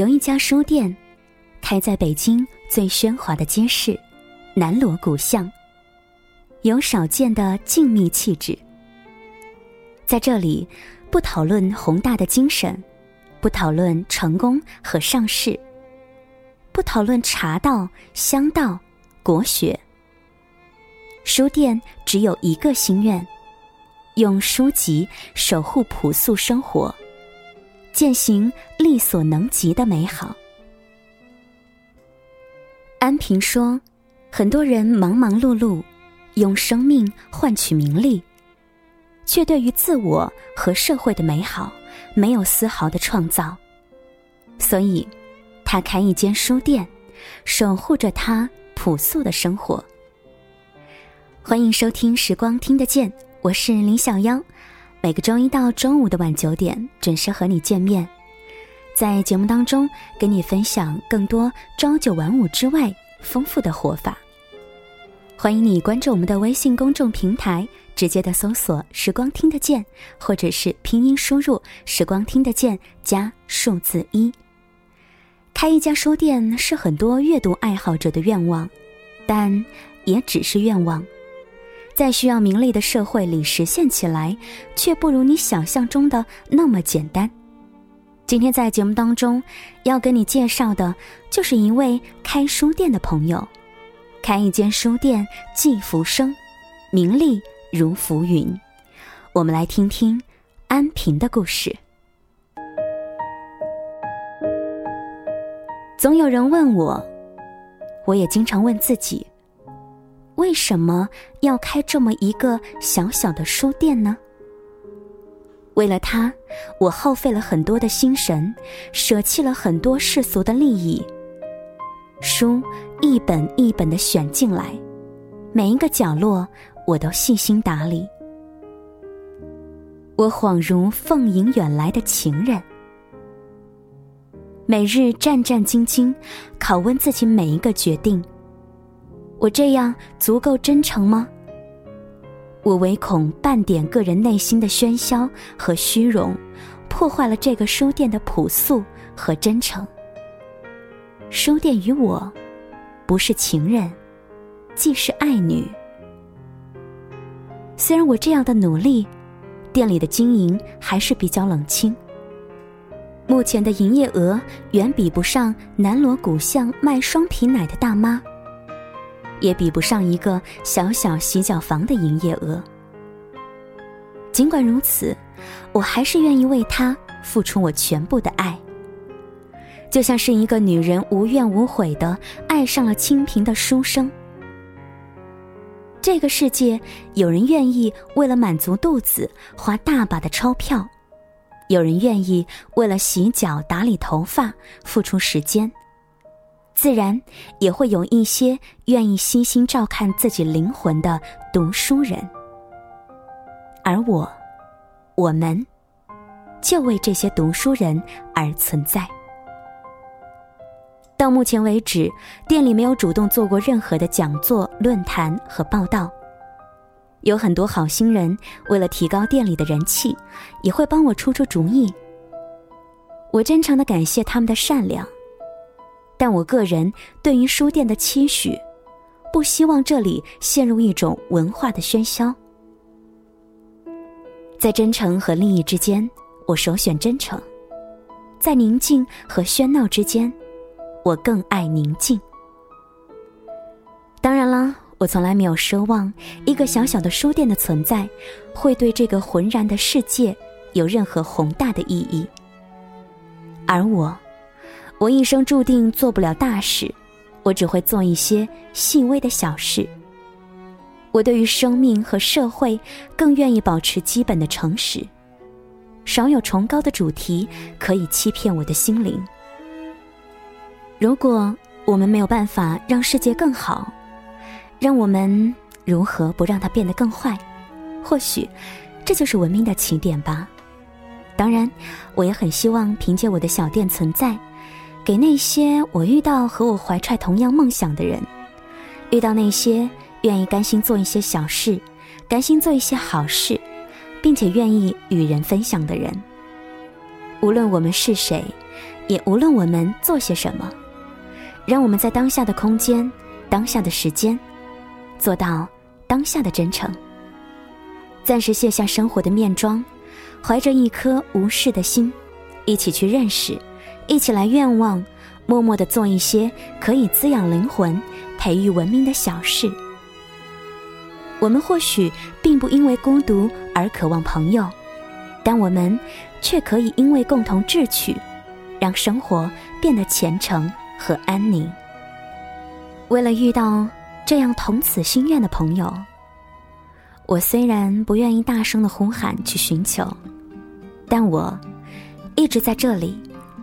有一家书店，开在北京最喧哗的街市——南锣鼓巷，有少见的静谧气质。在这里，不讨论宏大的精神，不讨论成功和上市，不讨论茶道、香道、国学。书店只有一个心愿：用书籍守护朴素生活。践行力所能及的美好。安平说：“很多人忙忙碌碌，用生命换取名利，却对于自我和社会的美好没有丝毫的创造。所以，他开一间书店，守护着他朴素的生活。”欢迎收听《时光听得见》，我是林小妖。每个周一到周五的晚九点准时和你见面，在节目当中跟你分享更多朝九晚五之外丰富的活法。欢迎你关注我们的微信公众平台，直接的搜索“时光听得见”或者是拼音输入“时光听得见”加数字一。开一家书店是很多阅读爱好者的愿望，但也只是愿望。在需要名利的社会里实现起来，却不如你想象中的那么简单。今天在节目当中要跟你介绍的，就是一位开书店的朋友。开一间书店既浮生，名利如浮云。我们来听听安平的故事。总有人问我，我也经常问自己。为什么要开这么一个小小的书店呢？为了它，我耗费了很多的心神，舍弃了很多世俗的利益。书一本一本的选进来，每一个角落我都细心打理。我恍如凤迎远来的情人，每日战战兢兢，拷问自己每一个决定。我这样足够真诚吗？我唯恐半点个人内心的喧嚣和虚荣，破坏了这个书店的朴素和真诚。书店与我，不是情人，既是爱女。虽然我这样的努力，店里的经营还是比较冷清。目前的营业额远比不上南锣鼓巷卖双皮奶的大妈。也比不上一个小小洗脚房的营业额。尽管如此，我还是愿意为他付出我全部的爱。就像是一个女人无怨无悔的爱上了清贫的书生。这个世界，有人愿意为了满足肚子花大把的钞票，有人愿意为了洗脚打理头发付出时间。自然也会有一些愿意悉心照看自己灵魂的读书人，而我，我们，就为这些读书人而存在。到目前为止，店里没有主动做过任何的讲座、论坛和报道。有很多好心人为了提高店里的人气，也会帮我出出主意。我真诚的感谢他们的善良。但我个人对于书店的期许，不希望这里陷入一种文化的喧嚣。在真诚和利益之间，我首选真诚；在宁静和喧闹之间，我更爱宁静。当然了，我从来没有奢望一个小小的书店的存在会对这个浑然的世界有任何宏大的意义，而我。我一生注定做不了大事，我只会做一些细微的小事。我对于生命和社会更愿意保持基本的诚实，少有崇高的主题可以欺骗我的心灵。如果我们没有办法让世界更好，让我们如何不让它变得更坏？或许，这就是文明的起点吧。当然，我也很希望凭借我的小店存在。给那些我遇到和我怀揣同样梦想的人，遇到那些愿意甘心做一些小事、甘心做一些好事，并且愿意与人分享的人，无论我们是谁，也无论我们做些什么，让我们在当下的空间、当下的时间，做到当下的真诚。暂时卸下生活的面妆，怀着一颗无事的心，一起去认识，一起来愿望，默默的做一些可以滋养灵魂、培育文明的小事。我们或许并不因为孤独而渴望朋友，但我们却可以因为共同志趣，让生活变得虔诚和安宁。为了遇到这样同此心愿的朋友，我虽然不愿意大声的呼喊去寻求，但我一直在这里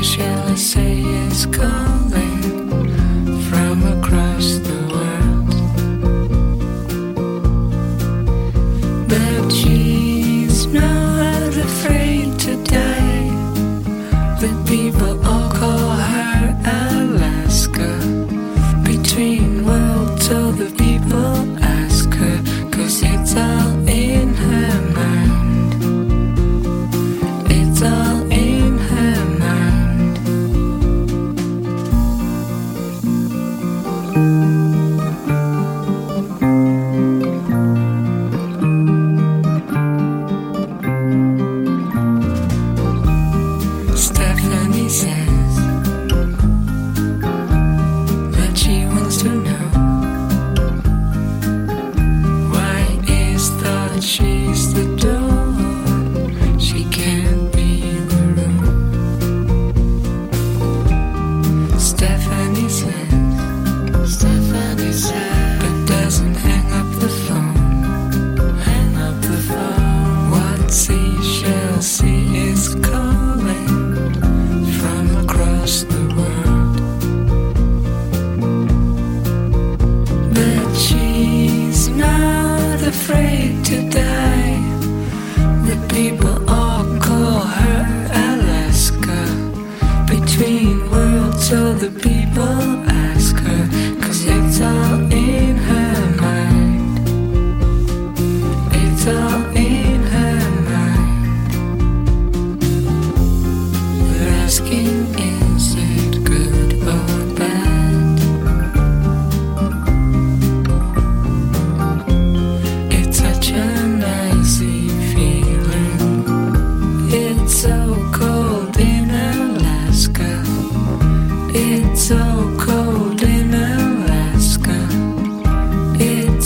wish, and I say it's gone.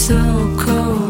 So cold